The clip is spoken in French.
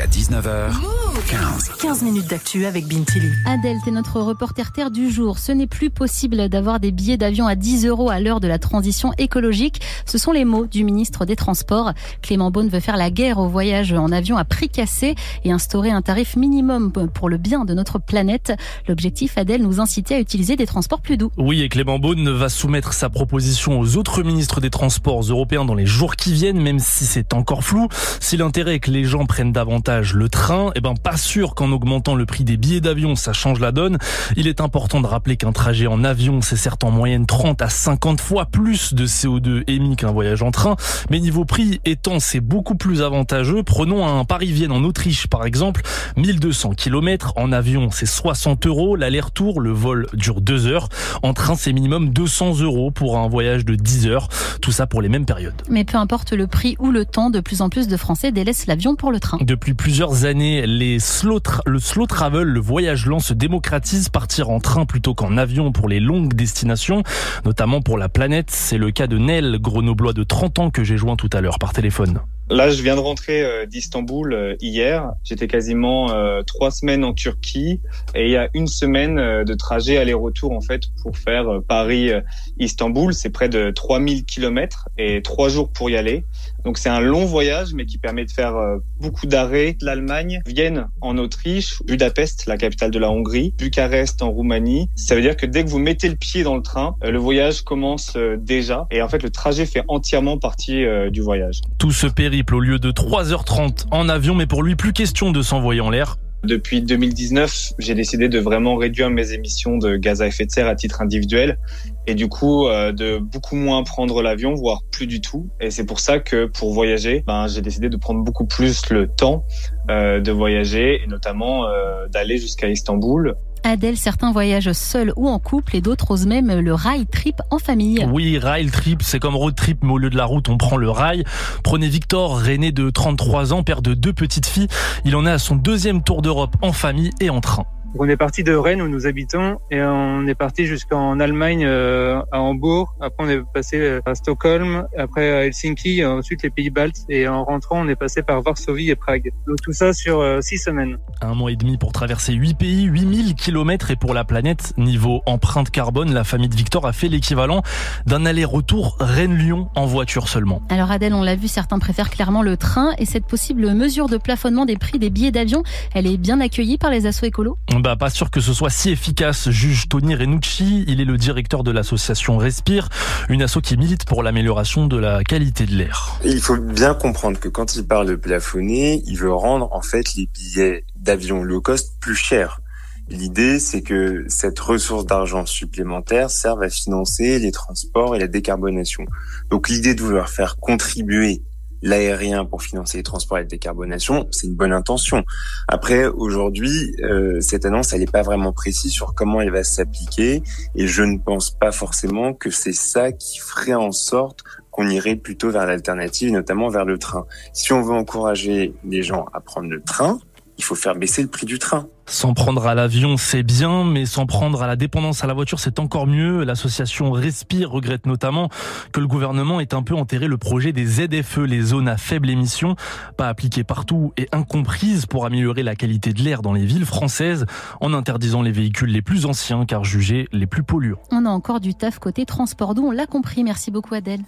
Jusqu'à 19h. 15. 15 minutes d'actu avec Bintili. Adèle, t'es notre reporter terre du jour. Ce n'est plus possible d'avoir des billets d'avion à 10 euros à l'heure de la transition écologique. Ce sont les mots du ministre des Transports. Clément Beaune veut faire la guerre au voyage en avion à prix cassé et instaurer un tarif minimum pour le bien de notre planète. L'objectif, Adèle, nous inciter à utiliser des transports plus doux. Oui, et Clément Beaune va soumettre sa proposition aux autres ministres des Transports européens dans les jours qui viennent, même si c'est encore flou. Si l'intérêt est que les gens prennent davantage le train, eh ben pas sûr qu'en augmentant le prix des billets d'avion, ça change la donne. Il est important de rappeler qu'un trajet en avion, c'est certes en moyenne 30 à 50 fois plus de CO2 émis qu'un voyage en train, mais niveau prix étant, c'est beaucoup plus avantageux. Prenons un Paris-Vienne en Autriche, par exemple, 1200 km. En avion, c'est 60 euros. L'aller-retour, le vol dure 2 heures. En train, c'est minimum 200 euros pour un voyage de 10 heures. Tout ça pour les mêmes périodes. Mais peu importe le prix ou le temps, de plus en plus de Français délaissent l'avion pour le train. Depuis plusieurs années, les slow le slow travel, le voyage lent se démocratise, partir en train plutôt qu'en avion pour les longues destinations, notamment pour la planète. C'est le cas de Nel, grenoblois de 30 ans que j'ai joint tout à l'heure par téléphone. Là, je viens de rentrer euh, d'Istanbul euh, hier. J'étais quasiment euh, trois semaines en Turquie et il y a une semaine de trajet aller-retour en fait pour faire Paris-Istanbul. C'est près de 3000 kilomètres et trois jours pour y aller. Donc c'est un long voyage mais qui permet de faire beaucoup d'arrêts. L'Allemagne, Vienne en Autriche, Budapest, la capitale de la Hongrie, Bucarest en Roumanie. Ça veut dire que dès que vous mettez le pied dans le train, le voyage commence déjà et en fait le trajet fait entièrement partie du voyage. Tout ce au lieu de 3h30 en avion, mais pour lui, plus question de s'envoyer en l'air. Depuis 2019, j'ai décidé de vraiment réduire mes émissions de gaz à effet de serre à titre individuel et du coup euh, de beaucoup moins prendre l'avion, voire plus du tout. Et c'est pour ça que pour voyager, ben, j'ai décidé de prendre beaucoup plus le temps euh, de voyager et notamment euh, d'aller jusqu'à Istanbul Adèle, certains voyagent seuls ou en couple et d'autres osent même le rail trip en famille. Oui, rail trip, c'est comme road trip, mais au lieu de la route, on prend le rail. Prenez Victor, René de 33 ans, père de deux petites filles. Il en est à son deuxième tour d'Europe en famille et en train on est parti de Rennes où nous habitons et on est parti jusqu'en Allemagne euh, à Hambourg. Après on est passé à Stockholm, après à Helsinki, ensuite les pays baltes et en rentrant on est passé par Varsovie et Prague. Donc tout ça sur euh, six semaines. Un mois et demi pour traverser huit pays, 8000 kilomètres et pour la planète niveau empreinte carbone, la famille de Victor a fait l'équivalent d'un aller-retour Rennes-Lyon en voiture seulement. Alors Adèle, on l'a vu, certains préfèrent clairement le train et cette possible mesure de plafonnement des prix des billets d'avion, elle est bien accueillie par les assos écolos? Bah, pas sûr que ce soit si efficace, juge Tony Renucci. Il est le directeur de l'association Respire, une asso qui milite pour l'amélioration de la qualité de l'air. Il faut bien comprendre que quand il parle de plafonner, il veut rendre en fait les billets d'avion low cost plus chers. L'idée, c'est que cette ressource d'argent supplémentaire serve à financer les transports et la décarbonation. Donc l'idée de vouloir faire contribuer l'aérien pour financer les transports et la décarbonation, c'est une bonne intention. Après, aujourd'hui, euh, cette annonce, elle n'est pas vraiment précise sur comment elle va s'appliquer, et je ne pense pas forcément que c'est ça qui ferait en sorte qu'on irait plutôt vers l'alternative, notamment vers le train. Si on veut encourager les gens à prendre le train, il faut faire baisser le prix du train. S'en prendre à l'avion, c'est bien, mais s'en prendre à la dépendance à la voiture, c'est encore mieux. L'association Respire regrette notamment que le gouvernement ait un peu enterré le projet des ZFE, les zones à faible émission, pas appliquées partout et incomprises pour améliorer la qualité de l'air dans les villes françaises, en interdisant les véhicules les plus anciens car jugés les plus polluants. On a encore du taf côté transport d'eau, on l'a compris. Merci beaucoup Adèle.